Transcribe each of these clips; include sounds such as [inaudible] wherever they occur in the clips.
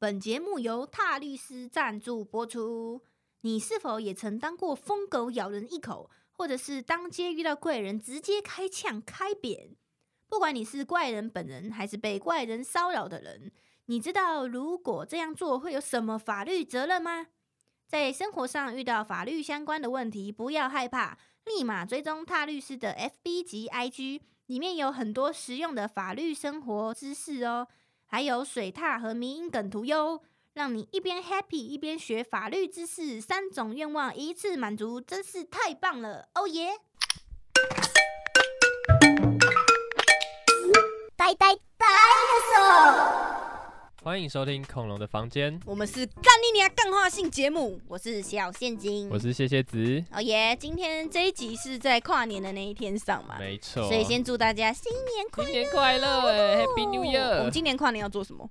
本节目由踏律师赞助播出。你是否也曾当过疯狗咬人一口，或者是当街遇到怪人直接开枪开扁？不管你是怪人本人，还是被怪人骚扰的人，你知道如果这样做会有什么法律责任吗？在生活上遇到法律相关的问题，不要害怕，立马追踪踏律师的 FB 及 IG，里面有很多实用的法律生活知识哦。还有水獭和迷音梗图哟，让你一边 happy 一边学法律知识，三种愿望一次满足，真是太棒了！哦耶！呆呆呆的手。欢迎收听恐龙的房间，我们是干你娘干化性节目，我是小现金，我是谢谢子。哦耶！今天这一集是在跨年的那一天上嘛？没错，所以先祝大家新年快新年快乐，Happy New Year！我们今年跨年要做什么？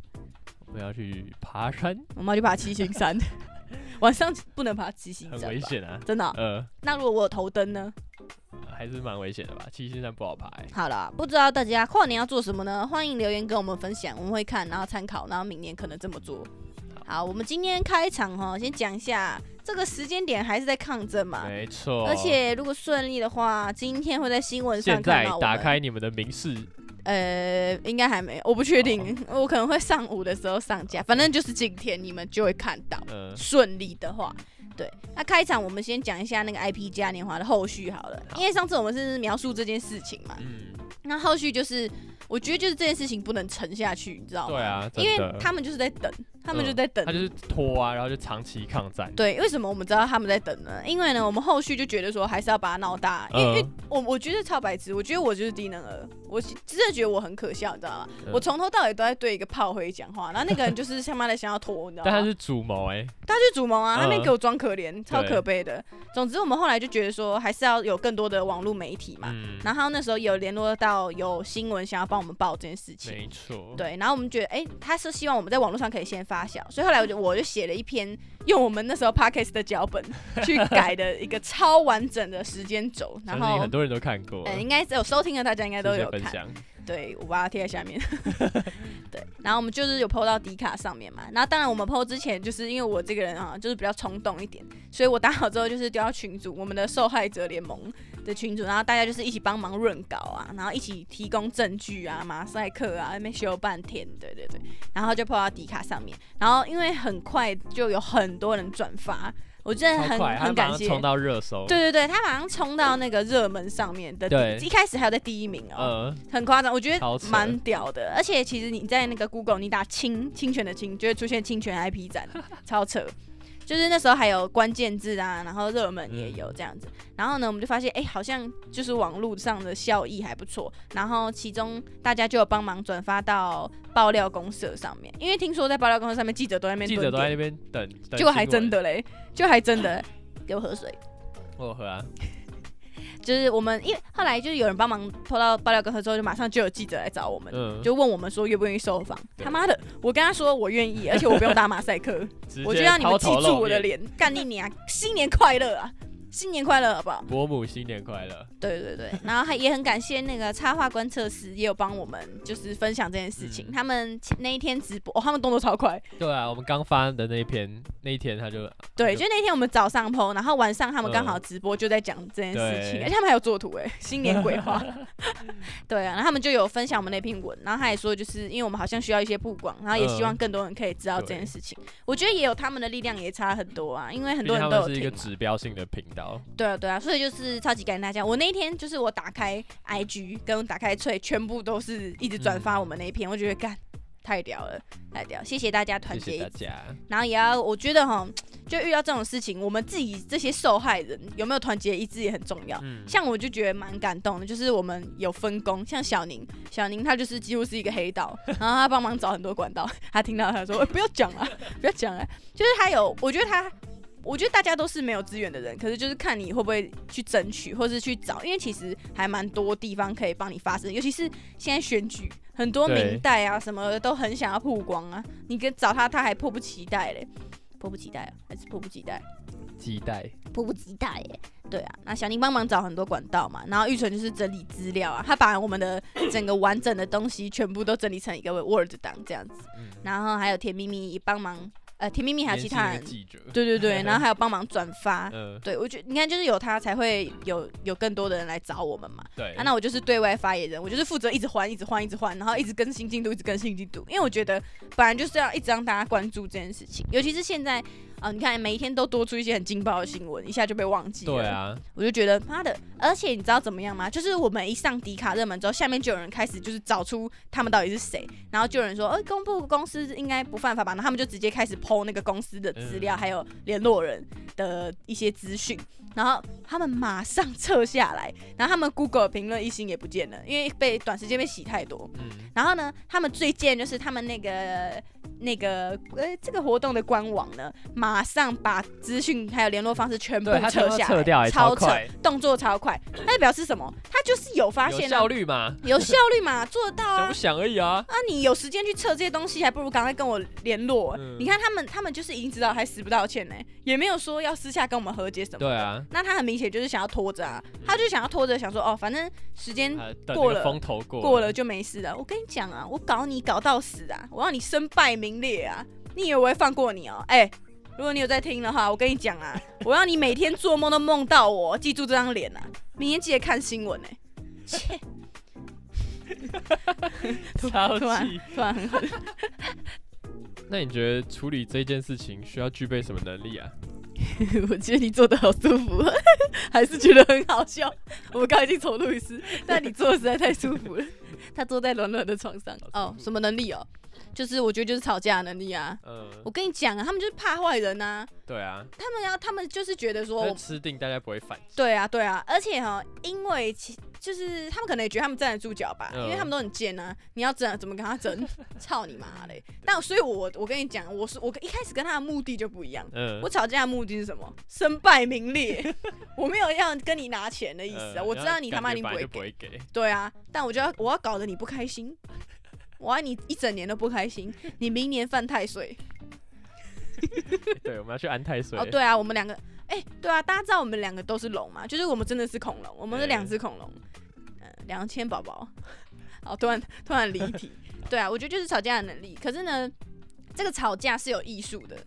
我们要去爬山，我们要去爬七星山。[laughs] 晚上不能爬七星山，很危险啊！真的？呃，那如果我有头灯呢？还是蛮危险的吧，七星山不好爬。好了，不知道大家跨年要做什么呢？欢迎留言跟我们分享，我们会看，然后参考，然后明年可能这么做。好，我们今天开场哈，先讲一下这个时间点还是在抗争嘛？没错。而且如果顺利的话，今天会在新闻上看到。现在打开你们的名视。呃，应该还没，我不确定，我可能会上午的时候上架，反正就是今天你们就会看到。顺利的话。对，那开场我们先讲一下那个 IP 嘉年华的后续好了，因为上次我们是描述这件事情嘛，嗯，那后续就是我觉得就是这件事情不能沉下去，你知道吗？对啊，因为他们就是在等。他们就在等，他就是拖啊，然后就长期抗战。对，为什么我们知道他们在等呢？因为呢，我们后续就觉得说还是要把它闹大，因为我我觉得超白痴，我觉得我就是低能儿，我真的觉得我很可笑，你知道吗？我从头到尾都在对一个炮灰讲话，然后那个人就是他妈的想要拖，你知道吗？但他是主谋哎，他是主谋啊，他没给我装可怜，超可悲的。总之，我们后来就觉得说还是要有更多的网络媒体嘛，然后那时候有联络到有新闻想要帮我们报这件事情，没错，对，然后我们觉得哎，他是希望我们在网络上可以先发酵，所以后来我就。我就写了一篇用我们那时候 podcast 的脚本 [laughs] 去改的一个超完整的时间轴，然后很多人都看过，嗯，应该有收听的，大家应该都有看。对，我把它贴在下面。[laughs] 对，然后我们就是有 PO 到迪卡上面嘛，然后当然我们 PO 之前，就是因为我这个人啊，就是比较冲动一点，所以我打好之后就是丢到群组，我们的受害者联盟的群组，然后大家就是一起帮忙润稿啊，然后一起提供证据啊，马赛克啊，那边修半天，对对对，然后就 PO 到迪卡上面，然后因为很快就有很多人转发。我真的很很感谢，冲到热搜，对对对，他马上冲到那个热门上面的，对，一开始还有在第一名哦，很夸张，我觉得蛮屌的。而且其实你在那个 Google，你打侵侵权的侵，就会出现侵权 IP 展，超扯。就是那时候还有关键字啊，然后热门也有这样子，然后呢，我们就发现，哎，好像就是网络上的效益还不错，然后其中大家就有帮忙转发到爆料公社上面，因为听说在爆料公社上面记者都在那边，记者都在那边等，结果还真的嘞，就还真的 [laughs] 给我喝水，我喝啊。就是我们，因为后来就是有人帮忙拖到爆料公司之后，就马上就有记者来找我们，就问我们说愿不愿意受访。他妈的，我跟他说我愿意，而且我不用打马赛克，我就让你们记住我的脸，干你娘，新年快乐啊！新年快乐，好不好？伯母新年快乐。对对对，[laughs] 然后还也很感谢那个插画观测师，也有帮我们就是分享这件事情。他们那一天直播，哦，他们动作超快。对啊，我们刚发的那一篇，那一天他就对，就那天我们早上 PO，然后晚上他们刚好直播就在讲这件事情，而且他们还有作图哎，新年鬼话。[laughs] [laughs] 对啊，然后他们就有分享我们那篇文，然后他也说，就是因为我们好像需要一些曝光，然后也希望更多人可以知道这件事情。我觉得也有他们的力量也差很多啊，因为很多人都有是一个指标性的频道。对啊，对啊，所以就是超级感谢大家。我那一天就是我打开 IG 跟打开翠，全部都是一直转发我们那一篇，我觉得干太屌了，太屌！谢谢大家团结，谢谢大家。然后也要我觉得哈，就遇到这种事情，我们自己这些受害人有没有团结一致也很重要。像我就觉得蛮感动的，就是我们有分工，像小宁，小宁他就是几乎是一个黑道，[laughs] 然后他帮忙找很多管道。他听到他说：“不要讲了，不要讲了。”就是他有，我觉得他。我觉得大家都是没有资源的人，可是就是看你会不会去争取，或是去找，因为其实还蛮多地方可以帮你发声，尤其是现在选举，很多明代啊什么的都很想要曝光啊，你跟找他他还迫不及待嘞，迫不及待还是迫不及待？期待，迫不及待耶。对啊，那小宁帮忙找很多管道嘛，然后玉纯就是整理资料啊，他把我们的 [coughs] 整个完整的东西全部都整理成一个 Word 档这样子，嗯，然后还有甜蜜蜜也帮忙，呃，甜蜜蜜还有其他人，对对 [laughs] 对，[laughs] 然后还有帮忙转发。[laughs] 嗯，对，我觉得你看，就是有他才会有有更多的人来找我们嘛。对啊，，那我就是对外发言人，我就是负责一直换、一直换、一直换，然后一直更新进度、一直更新进度。因为我觉得本来就是要一直让大家关注这件事情，尤其是现在啊、你看每一天都多出一些很劲爆的新闻，一下就被忘记了。对啊，我就觉得妈的，而且你知道怎么样吗？就是我们一上迪卡热门之后，下面就有人开始就是找出他们到底是谁，然后就有人说，呃，公布公司应该不犯法吧？然后他们就直接开始剖那个公司的资料，嗯还有联络人的一些资讯，然后他们马上撤下来，然后他们 Google 评论一星也不见了，因为被短时间被洗太多。嗯，然后呢，他们最贱就是他们那个那个呃这个活动的官网呢，马上把资讯还有联络方式全部撤下来，撤掉还超快，动作超快。那就表示什么？他就是有发现啊，效率嘛，有效率嘛，[laughs] 做得到啊想不。想而已啊，啊，你有时间去测这些东西，还不如赶快跟我联络。嗯你看他们，他们就是已经知道，还死不道歉呢，也没有说要私下跟我们和解什么。对。啊，那他很明显就是想要拖着啊，他就想要拖着，想说哦，反正时间过了风头过过了，就没事了。我跟你讲啊，我搞你搞到死啊，我让你身败名裂啊！你以为我会放过你哦？哎、如果你有在听的话，我跟你讲啊，我让你每天做梦都梦到我，记住这张脸啊，明天记得看新闻哎、切，[laughs] 超突然气。突然很狠。[laughs] 那你觉得处理这件事情需要具备什么能力啊？[laughs] 我觉得你做的好舒服，[laughs] 还是觉得很好笑。[laughs] 我们刚刚已经重录一次，但你坐的实在太舒服了。他坐在软软的床上。哦，什么能力哦？就是我觉得就是吵架能力啊。嗯，我跟你讲啊，他们就是怕坏人啊。对啊，他们要，他们就是觉得说，吃定大家不会反。对啊，对啊，而且哈，因为其就是他们可能也觉得他们站得住脚吧，嗯因为他们都很贱啊。你要争，怎么跟他争？[laughs] 操你妈嘞！但所以我，我跟你讲，我是我一开始跟他的目的就不一样。嗯我，吵架的目的是什么？身败名裂。[laughs] 我没有要跟你拿钱的意思啊，嗯我知道你他妈感觉本来就一定不会给。不会给。对啊，但我就要我要搞得你不开心，我要你一整年都不开心，你明年犯太岁。[laughs] 对，我们要去安太岁。哦，对啊，我们两个，哎、对啊，大家知道我们两个都是龙嘛，就是我们真的是恐龙，我们是两只恐龙，嗯，两千宝宝。[laughs] 好，突然突然离题。对啊，我觉得就是吵架的能力。可是呢，这个吵架是有艺术的。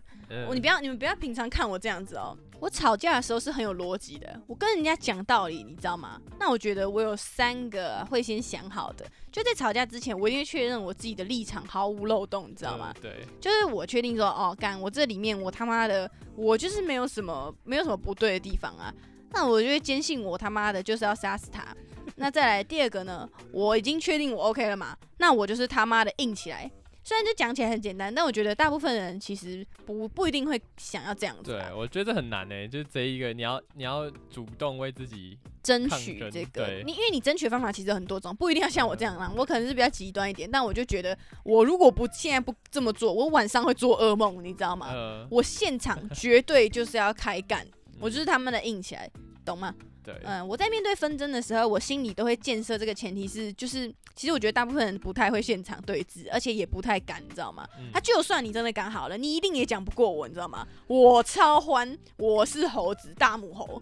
你不要你们不要平常看我这样子哦。我吵架的时候是很有逻辑的，我跟人家讲道理，你知道吗？那我觉得我有三个会先想好的，就在吵架之前，我一定会确认我自己的立场毫无漏洞，你知道吗？嗯对，就是我确定说，哦，干，我这里面我他妈的，我就是没有什么没有什么不对的地方啊，那我就会坚信我他妈的就是要杀死他。那再来第二个呢，我已经确定我 OK 了嘛，那我就是他妈的硬起来。虽然就讲起来很简单，但我觉得大部分人其实不不一定会想要这样子对啊，，我觉得这很难呢，就是这一个你要你要主动为自己，争取这个你，因为你争取的方法其实很多种，不一定要像我这样啦。我可能是比较极端一点，但我就觉得我如果不现在不这么做，我晚上会做噩梦，你知道吗？呃，我现场绝对就是要开干，我就是他们的硬起来，懂吗？对，嗯，我在面对纷争的时候，我心里都会建设这个前提是，就是其实我觉得大部分人不太会现场对峙，而且也不太敢，你知道吗？嗯他就算你真的敢好了，你一定也讲不过我，你知道吗？我超欢，我是猴子，大母猴，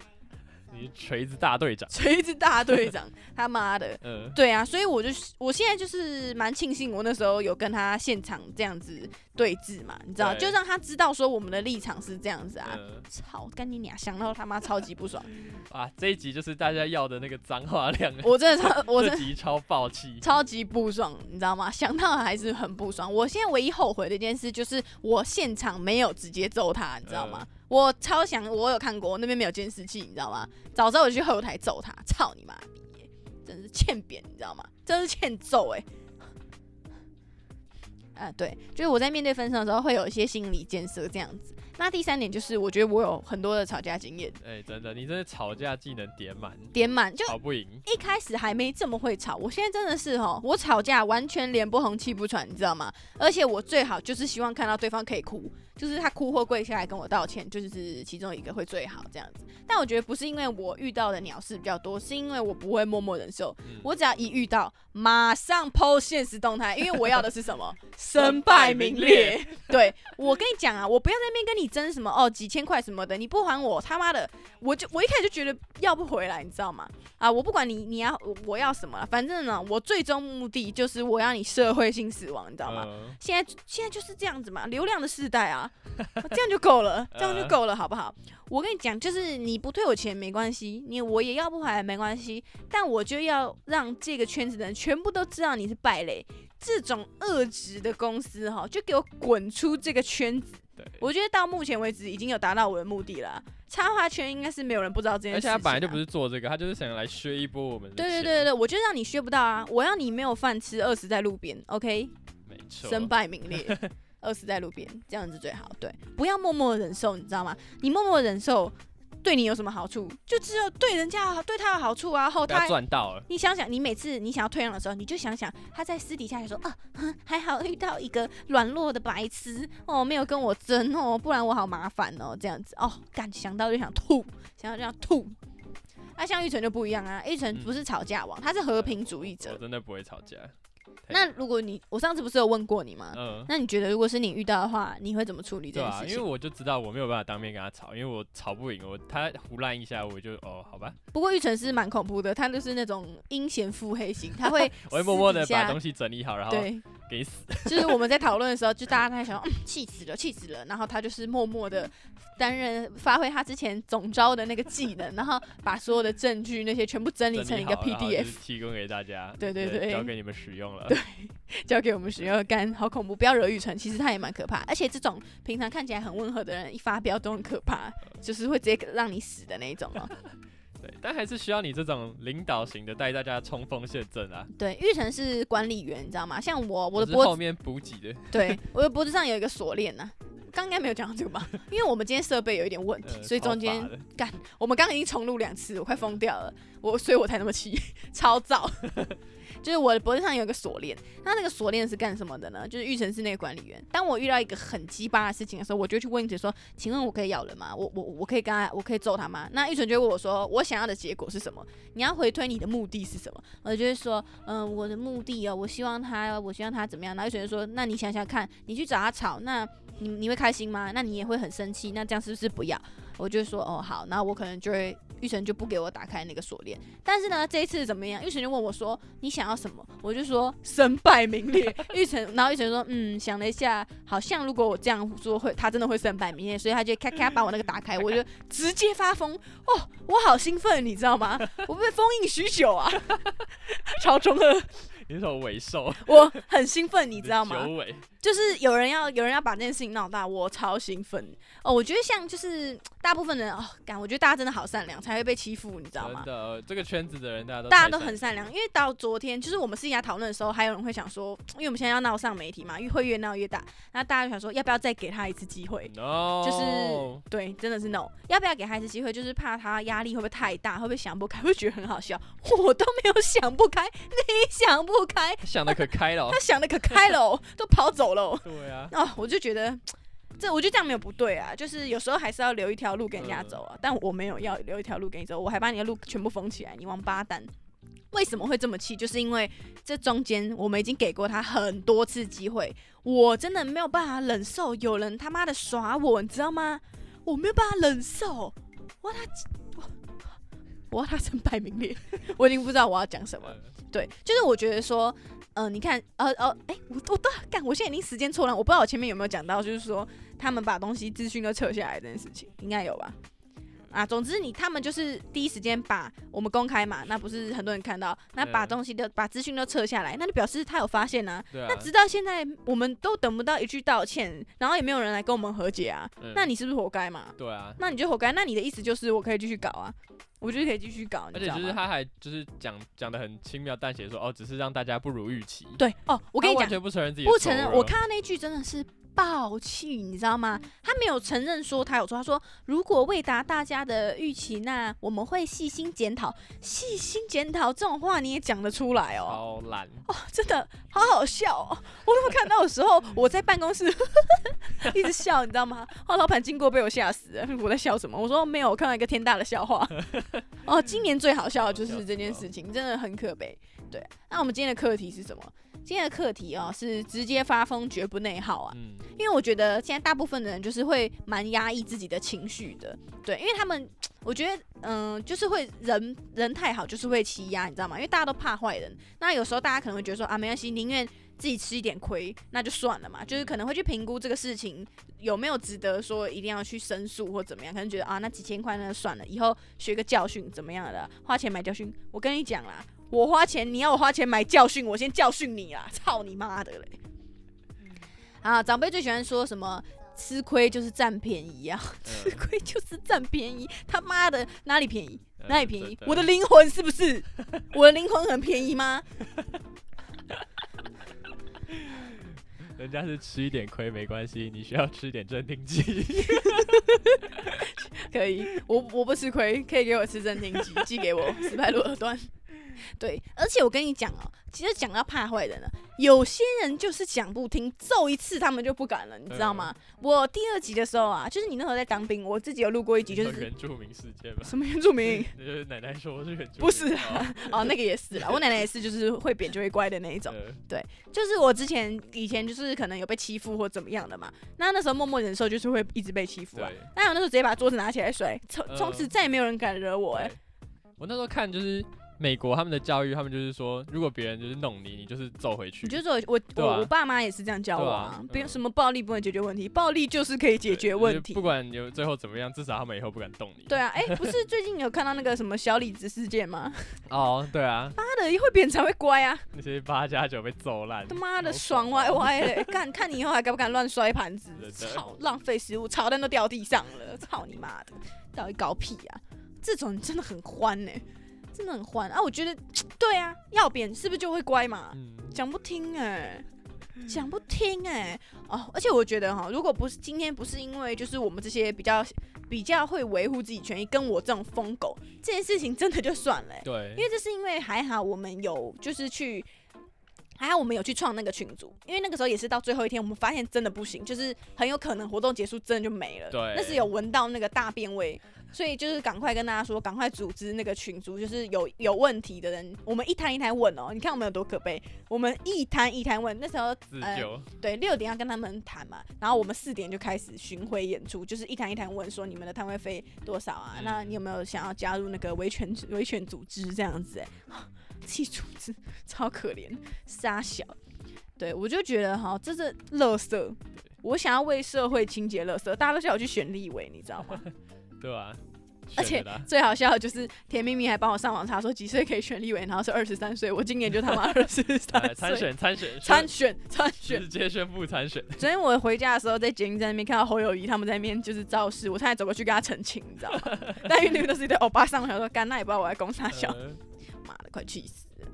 你锤子大队长，锤子大队长，[laughs] 他妈的！嗯，对啊，所以我就是我现在就是蛮庆幸我那时候有跟他现场这样子对峙嘛，你知道，就让他知道说我们的立场是这样子啊。嗯操，干你俩！想到他妈超级不爽，[laughs] 啊，这一集就是大家要的那个脏话量，[laughs] 我真的超，[laughs] 我这集超爆气，超级不爽，你知道吗？想到还是很不爽。我现在唯一后悔的一件事就是我现场没有直接揍他，你知道吗？我超想，我有看过，那边没有监视器，你知道吗？早知道我就去后台揍他，操你妈逼耶！真是欠扁，你知道吗？真是欠揍哎、啊，对，就是我在面对分手的时候会有一些心理建设这样子。那第三点就是，我觉得我有很多的吵架经验，哎，真的，你真的吵架技能点满，点满就吵不赢，一开始还没这么会吵，我现在真的是哦，我吵架完全脸不红气不喘，你知道吗？而且我最好就是希望看到对方可以哭，就是他哭或跪下来跟我道歉，就是其中一个会最好这样子。但我觉得不是因为我遇到的鸟事比较多，是因为我不会默默忍受，嗯我只要一遇到，马上 PO 现实动态，因为我要的是什么？[laughs] 身败名裂。对我跟你讲啊，我不要在那边跟你争什么哦几千块什么的，你不还我他妈的，我就我一开始就觉得要不回来，你知道吗？啊，我不管你你要我要什么了，反正呢，我最终目的就是我要你社会性死亡，你知道吗？嗯现在现在就是这样子嘛，流量的时代啊，[laughs] 这样就够了，[laughs] 这样就够了，好不好？我跟你讲，就是你不退我钱没关系，你我也要不回来没关系，但我就要让这个圈子的人全部都知道你是败类。这种恶质的公司哈，就给我滚出这个圈子！对，我觉得到目前为止已经有达到我的目的了啊。插画圈应该是没有人不知道这件事情、啊，而且他本来就不是做这个，他就是想来削一波我们对对对对对，我就让你削不到啊！我要你没有饭吃，饿死在路边，OK？没错，身败名裂，[laughs] 饿死在路边，这样子最好。对，不要默默忍受，你知道吗？你默默忍受，对你有什么好处？就只有对人家好，对他有好处啊。后被他他，赚到了，你想想，你每次你想要退让的时候，你就想想他在私底下就说啊，还好遇到一个软弱的白痴哦，没有跟我争哦，不然我好麻烦哦，这样子哦，感想到就想吐，想到就想吐。啊，像玉成就不一样啊，玉成嗯不是吵架王，他是和平主义者我。真的不会吵架。那如果你，我上次不是有问过你吗？嗯，那你觉得如果是你遇到的话，你会怎么处理这对啊，件事情？因为我就知道我没有办法当面跟他吵，因为我吵不赢，我他胡乱一下，我就哦，好吧，不过玉成是蛮恐怖的，他就是那种阴险腹黑型，他会 [laughs] 我会默默的私底下把东西整理好，然后对，给你死。[laughs] 就是我们在讨论的时候，就大家在想，嗯，气死了，气死了，然后他就是默默的担任发挥他之前总招的那个技能，然后把所有的证据那些全部整理成一个 PDF，提供给大家，对对对交给你们使用了。对 [laughs] 交给我们使用。干，好恐怖，不要惹玉成，其实他也蛮可怕，而且这种平常看起来很温和的人，一发飙都很可怕，就是会直接让你死的那一种哦。对，但还是需要你这种领导型的带大家冲锋陷阵啊。对，玉成是管理员，你知道吗？像我，我的脖子，后面补给的，对，我的脖子上有一个锁链呐。刚应该没有讲到这个吧？因为我们今天设备有一点问题，呃 [laughs] 所以中间干，我们刚刚已经重录两次，我快疯掉了，我所以我才那么气，[laughs] 超燥。[laughs] 就是我的脖子上有一个锁链，那那个锁链是干什么的呢？就是玉成是那个管理员。当我遇到一个很鸡巴的事情的时候，我就去问玉成说：“请问我可以咬人吗？我我我可以跟他，我可以揍他吗？”那玉成就问我说：“我想要的结果是什么？你要回推你的目的是什么？”我就会说：“嗯、我的目的哦，我希望他，我希望他怎么样？”然后玉成就说：“那你想想看，你去找他吵，那你你会开心吗？那你也会很生气，那这样是不是不要？”我就说：“哦，好。”那我可能就会玉成就不给我打开那个锁链。但是呢，这一次怎么样？玉成就问我说：“你想要什么？”我就说：“身败名裂。”玉成，然后玉成说：“嗯，想了一下，好像如果我这样做会，他真的会身败名裂，所以他就咔咔把我那个打开，我就直接发疯。哦，我好兴奋，你知道吗？我被封印许久啊，[laughs] 超中二，[laughs] 你是种尾兽，我很兴奋，你知道吗？九尾，就是有人要有人要把这件事情闹大，我超兴奋哦。我觉得像就是大部分人哦，感我觉得大家真的好善良，才会被欺负，你知道吗真？的，这个圈子的人大家都大家都很善良，因为到昨天就是我们私下讨论的时候，还有人会想说，因为我们现在要闹上媒体嘛，越会越闹越大，那大家就想说要不要再给他一次机会？，no，就是对，真的是 no，要不要给他一次机会？就是怕他压力会不会太大，会不会想不开，会觉得很好笑。我都没有想不开，你想不开，他想的可开了哦他，想的可开了哦，都跑走了哦。对啊，[laughs] 哦，我就觉得这，我觉得这样没有不对啊，就是有时候还是要留一条路给人家走啊。但我没有要留一条路给你走，我还把你的路全部封起来，你王八蛋！为什么会这么气？就是因为这中间我们已经给过他很多次机会，我真的没有办法忍受有人他妈的耍我，你知道吗？我没有办法忍受，我他，我我要他身败名裂，[laughs] 我已经不知道我要讲什么对，就是我觉得说，嗯、你看，呃呃，哎、我我都干，我现在已经时间错乱，我不知道我前面有没有讲到，就是说他们把东西资讯都撤下来这件事情，应该有吧？啊，总之你他们就是第一时间把我们公开嘛，那不是很多人看到，那把嗯东西都把资讯都撤下来，那就表示他有发现啊。对啊，那直到现在我们都等不到一句道歉，然后也没有人来跟我们和解啊，嗯那你是不是活该嘛？对啊，那你就活该，那你的意思就是我可以继续搞啊，我就可以继续搞，你而且知道？就是他还就是讲讲的很轻描淡写说哦，只是让大家不如预期。对哦，我跟你讲完，全不承认自己的不承认，错误哦我看到那句真的是爆气，你知道吗？他没有承认说他有错，他说如果未达大家的预期，那我们会细心检讨。细心检讨这种话你也讲得出来哦？超懒，哦，真的好好笑哦！我怎么看到的时候，我在办公室 [laughs] 一直笑，你知道吗？哦，老板经过被我吓死了，我在笑什么？我说没有，我看到一个天大的笑话。[laughs] 哦，今年最好笑的就是这件事情，真的很可悲。对，那我们今天的课题是什么？今天的课题哦是直接发疯绝不内耗啊，嗯，因为我觉得现在大部分的人就是会蛮压抑自己的情绪的，对，因为他们我觉得嗯、就是会人人太好就是会欺压，你知道吗？因为大家都怕坏人，那有时候大家可能会觉得说啊没关系，宁愿自己吃一点亏，那就算了嘛，就是可能会去评估这个事情有没有值得说一定要去申诉或怎么样，可能觉得啊那几千块那就算了，以后学个教训怎么样的，花钱买教训。我跟你讲啦，我花钱，你要我花钱买教训，我先教训你啊，[laughs] 操你妈的嘞！啊，长辈最喜欢说什么吃亏就是占便宜啊，[laughs] 吃嗯亏就是占便宜，他妈的哪里便宜？呃哪里便宜我的灵魂是不是？我的灵魂很便宜吗？[laughs] 人家是吃一点亏没关系，你需要吃一点镇定剂。可以，我我不吃亏，可以给我吃镇定剂，寄给我斯派鲁尔段。对，而且我跟你讲哦，其实讲到怕坏人了，有些人就是讲不听，揍一次他们就不敢了，你知道吗？我第二集的时候啊，就是你那时候在当兵，我自己有录过一集，就是原住民事件吧？什么原住民 [laughs] 就是奶奶说我是原住民，不是啊哦，那个也是啦，我奶奶也是，就是会扁就会乖的那一种。对就是我之前以前就是可能有被欺负或怎么样的嘛，那那时候默默忍受，就是会一直被欺负啊对。那我那时候直接把桌子拿起来摔，从嗯从此再也没有人敢惹我哎、对我那时候看就是美国他们的教育，他们就是说，如果别人就是弄你，你就是揍回去。你就说我啊我我爸妈也是这样教我啊啊，不用嗯什么暴力不能解决问题，暴力就是可以解决问题不。管有最后怎么样，至少他们以后不敢动你。对啊，哎、不是最近有看到那个什么小李子事件吗？[laughs] 哦，对啊，妈的，会扁才会乖啊！那些八加九被揍烂，他妈的爽歪歪的，[laughs] 看看你以后还敢不敢乱摔盘子操，浪费食物，炒蛋都掉地上了，操你妈的，到底搞屁啊！这种真的很欢呢、真的很欢啊！我觉得，[tsk] 对啊，要扁是不是就会乖嘛？嗯，讲不听哎、讲不听哎、哦，而且我觉得哈，如果不是今天不是因为就是我们这些比较比较会维护自己权益，跟我这种疯狗，这件事情真的就算了欸、对，因为这是因为还好我们有就是去，还好我们有去创那个群组，因为那个时候也是到最后一天，我们发现真的不行，就是很有可能活动结束真的就没了。对那是有闻到那个大便味，所以就是赶快跟大家说，赶快组织那个群组，就是有有问题的人，我们一摊一摊问哦。你看我们有多可悲，我们一摊一摊问，那时候呃，对，六点要跟他们谈嘛，然后我们四点就开始巡回演出，就是一摊一摊问说你们的摊位费多少啊？嗯那你有没有想要加入那个维权维权组织这样子、欸？[laughs] 气组织超可怜，傻小。对我就觉得哈，这是垃圾。我想要为社会清洁垃圾，大家都叫我去选立委，你知道吗？[laughs] 对啊？而且最好笑的就是甜蜜蜜还帮我上网查说几岁可以选立委，然后是二十三岁，我今年就他妈二十来三参岁，选参选参选参选直。接宣布参选，昨天我回家的时候，在捷运站那边看到侯友谊他们在那边就是造势，我差点走过去跟他澄清，你知道吗？[laughs] 但因为那边都是一堆欧巴桑，我想说干，那也不知道我在攻啥笑，呃妈的，快气死了。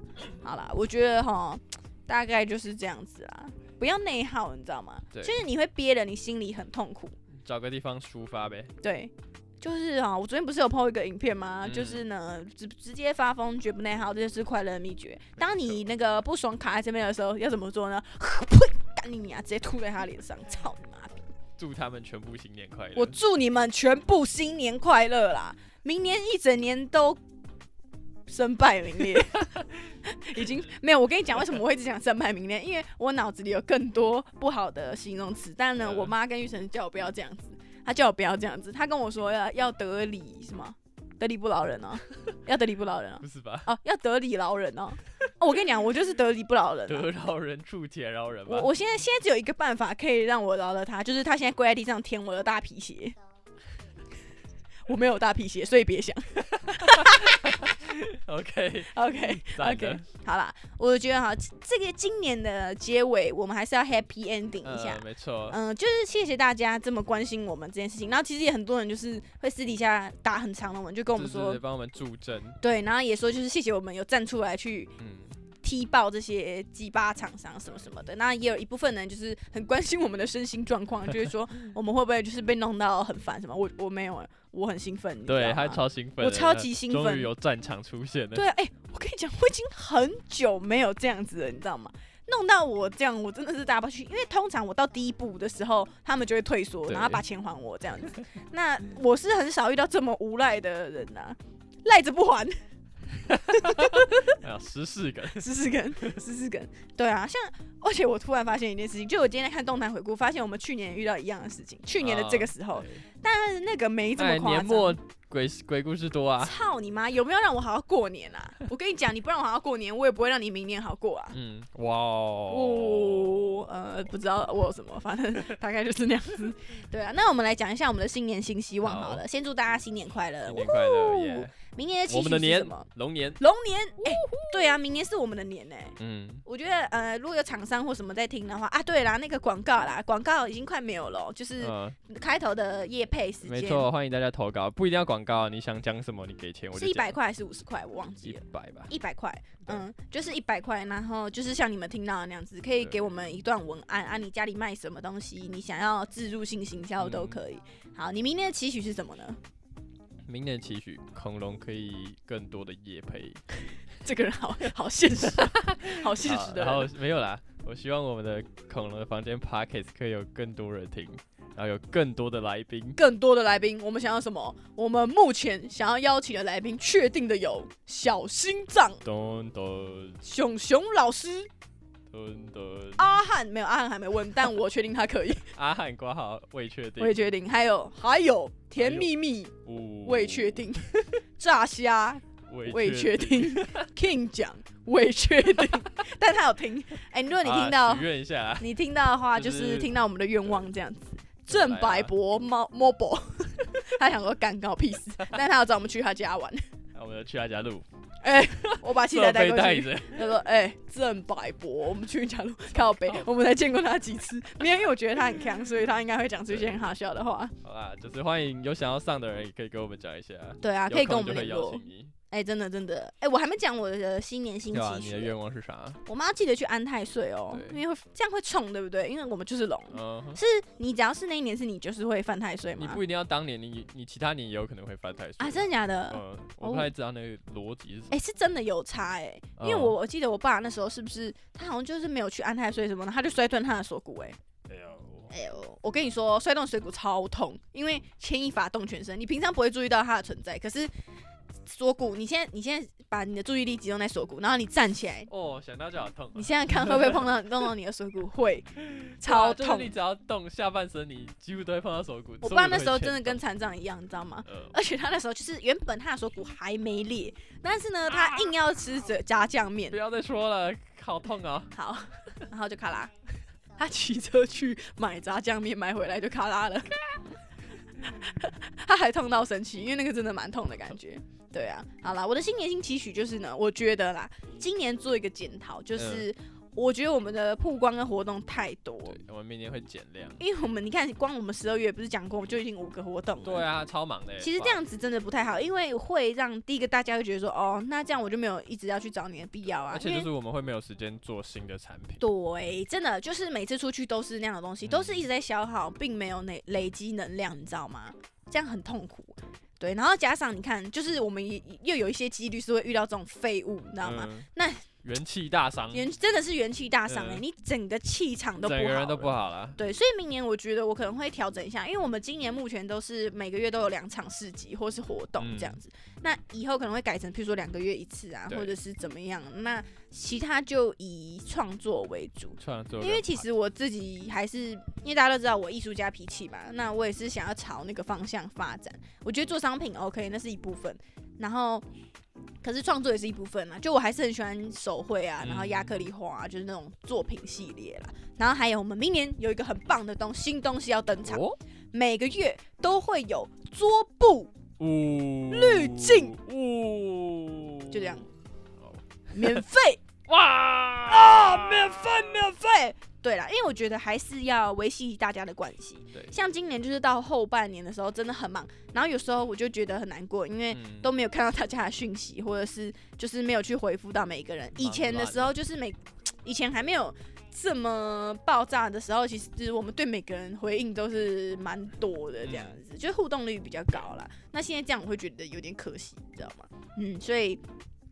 好啦，我觉得哈，大概就是这样子啦，不要内耗，你知道吗？对就是你会憋得你心里很痛苦，找个地方抒发呗。对。就是哈，我昨天不是有 PO 一个影片吗？嗯就是呢，直直接发疯，绝不内耗，这就是快乐的秘诀。当你那个不爽卡在这边的时候，要怎么做呢？[laughs] 呸！干你啊！直接吐在他脸上，操你妈逼！祝他们全部新年快乐。我祝你们全部新年快乐啦！明年一整年都身败名裂，[laughs] 已经没有。我跟你讲，为什么我会一直讲身败名裂？因为我脑子里有更多不好的形容词，但呢，嗯我妈跟玉成叫我不要这样子，她叫我不要这样子，她跟我说要要得理什么。得理不饶人哦，[laughs] 要得理不饶人哦，不是吧？哦，要得理饶人哦。哦，我跟你讲，我就是得理不饶人、啊。得饶人处且饶人吧。我我现在现在只有一个办法可以让我饶了他，就是他现在跪在地上舔我的大皮鞋。我没有大皮鞋，所以别想。OK [laughs] OK [laughs] 赞 OK，的好啦，我觉得哈，这这个今年的结尾，我们还是要 happy ending 一下呃，。没错，嗯、就是谢谢大家这么关心我们这件事情。然后其实也很多人就是会私底下打很长的文，就跟我们说就是，帮我们助阵。对，然后也说就是谢谢我们有站出来去嗯，踢爆这些鸡巴厂商什么什么的。那也有一部分人就是很关心我们的身心状况，就是说我们会不会就是被弄到很烦什么？我我没有，我很兴奋，对，吗他超兴奋，我超级兴奋终于有战场出现了。对啊，哎、我跟你讲，我已经很久没有这样子了，你知道吗？弄到我这样，我真的是大不去，因为通常我到第一步的时候，他们就会退缩，然后把钱还我这样子。那我是很少遇到这么无赖的人呐、赖着不还，哎呀，十四个，十四根，十四根，对啊，像而且我突然发现一件事情，就我今天在看动态回顾，发现我们去年遇到一样的事情，去年的这个时候，但是那个没这么哎，夸张。年末鬼鬼故事多啊。操你妈！有没有让我好好过年啊？我跟你讲，你不让我好好过年，我也不会让你明年好过啊。嗯，哇哦，哦，呃，不知道我有什么，反正大概就是那样子。[laughs] 对啊，那我们来讲一下我们的新年新希望好了。好先祝大家新年快乐新，年快乐呜耶！明年的期许我们的年是什么？龙年，龙年，哎、对啊，明年是我们的年哎、嗯，我觉得呃，如果有厂商或什么在听的话啊，对啦，那个广告啦，广告已经快没有了哦，就是嗯，开头的夜配时间，没错，欢迎大家投稿，不一定要广告，你想讲什么，你给钱我就是讲一百块还是五十块，我忘记了一了。百吧。一百块，嗯，就是一百块，然后就是像你们听到的那样子，可以给我们一段文案啊，你家里卖什么东西，你想要自入性行销都嗯可以。好，你明年的期许是什么呢？明年期许恐龙可以更多的夜配，[laughs] 这个人好好现实，好现实 [laughs] 的啊然后。没有啦，我希望我们的恐龙的房间 Podcast 可以有更多人听，然后有更多的来宾。更多的来宾，我们想要什么？我们目前想要邀请的来宾，确定的有小心脏、咚咚。熊熊老师、咚咚，阿汉，没有阿汉还没问，但我确定他可以，[laughs] 阿汉挂号未确定，未确定。还有还有甜蜜蜜，未确定。炸虾。未未确定，[laughs] King 奖。未确定，但他有听。哎、如果你听到、啊愿一下。啊，你听到的话，就就是是听到我们的愿望这样子。郑白博猫 mobile，他想说干搞屁事，但他要找我们去他家玩。那我们就去他家录，哎、我把器材带过去。他说：“哎、郑百博，我们去家录靠北，我们才见过他几次。没有，因为我觉得他很强，所以他应该会讲出一些很好笑的话。好啦，就是欢迎有想要上的人也可以跟我们讲一下，对啊，可以跟我们联络。哎、真的真的，哎、我还没讲我的新年新期许。你的愿望是啥？[laughs] 我们要记得去安太岁哦，因为会这样会冲，对不对？因为我们就是龙，是你只要是那一年是你就是会犯太岁嘛？你不一定要当年，你你其他年也有可能会犯太岁啊，真的假的？嗯，我哦不太知道那个逻辑是什么。哎、是真的有差哎、因为嗯我我记得我爸那时候是不是他好像就是没有去安太岁什么的，他就摔断他的锁骨哎、哎呦，哎呦，我跟你说，摔断锁骨超痛，因为牵一发动全身，你平常不会注意到它的存在，可是锁骨，你现在你现在把你的注意力集中在锁骨，然后你站起来，哦，想到就好痛啊。你现在看会不会碰到 [laughs] 碰到你的锁骨？会，超痛啊就是你。只要动下半身，你几乎都会碰到锁骨。我爸那时候真的跟动残障一样，你知道吗？呃，而且他那时候就是原本他的锁骨还没裂，但是呢，他硬要吃着炸酱面不，要再说了，好痛啊！好，[laughs] 然后就卡拉。他骑车去买炸酱面，买回来就卡拉了。[laughs] [laughs] 他还痛到生气，因为那个真的蛮痛的感觉。对啊，好啦，我的新年新期许就是呢，我觉得啦，今年做一个检讨，就是我觉得我们的曝光跟活动太多，对，我们明年会减量。因为我们你看，光我们十二月不是讲过，我们就已经五个活动了。对啊，超忙的欸。其实这样子真的不太好，因为会让第一个大家会觉得说，哦，那这样我就没有一直要去找你的必要啊。而且就是我们会没有时间做新的产品。对，真的就是每次出去都是那样的东西，都是嗯一直在消耗，并没有累累积能量，你知道吗？这样很痛苦。对，然后加上你看，就是我们也又有一些几率是会遇到这种废物，你知道吗？嗯那元气大伤，元真的是元气大伤哎、嗯你整个气场都不好，整个人都不。好了。对，所以明年我觉得我可能会调整一下，因为我们今年目前都是每个月都有两场市集或是活动这样子，那以后可能会改成，譬如说两个月一次啊，或者是怎么样，那其他就以创作为主。创作因为其实我自己还是，因为大家都知道我艺术家脾气嘛，那我也是想要朝那个方向发展。我觉得做商品 OK，那是一部分，然后可是创作也是一部分嘛。就我还是很喜欢手绘啊，嗯然后亚克力画啊，就是那种作品系列啦。然后还有我们明年有一个很棒的东新东西要登场，哦，每个月都会有桌布，呜，滤镜呜，就这样免费哇啊，免费免费。对啦，因为我觉得还是要维系大家的关系。对，像今年就是到后半年的时候，真的很忙，然后有时候我就觉得很难过，因为嗯都没有看到大家的讯息，或者是就是没有去回复到每一个人。以前的时候就是每以前还没有这么爆炸的时候，其实我们对每个人回应都是蛮多的，这样子，就互动率比较高啦。那现在这样我会觉得有点可惜，你知道吗？嗯，所以。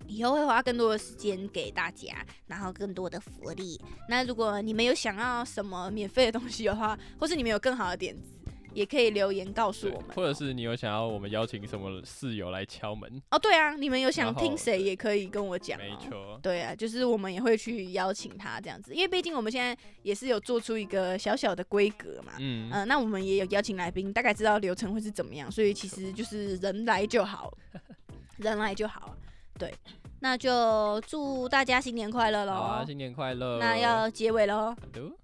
以后会花更多的时间给大家，然后更多的福利。那如果你们有想要什么免费的东西的话，或是你们有更好的点子，也可以留言告诉我们哦，或者是你有想要我们邀请什么室友来敲门？哦，对啊，你们有想听谁也可以跟我讲、哦，没错，对啊，就是我们也会去邀请他这样子，因为毕竟我们现在也是有做出一个小小的规格嘛。嗯，嗯、那我们也有邀请来宾，大概知道流程会是怎么样，所以其实就是人来就好，[laughs] 人来就好。对，那就祝大家新年快乐喽！好啊，新年快乐！那要结尾喽。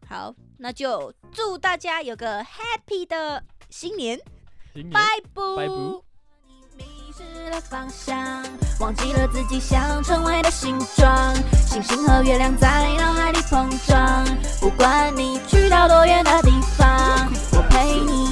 好好，那就祝大家有个 happy 的新年，拜拜。拜拜迷失了方向，忘记了自己想成为的形状。星星和月亮在脑海里碰撞，不管你去到多远的地方，我陪你。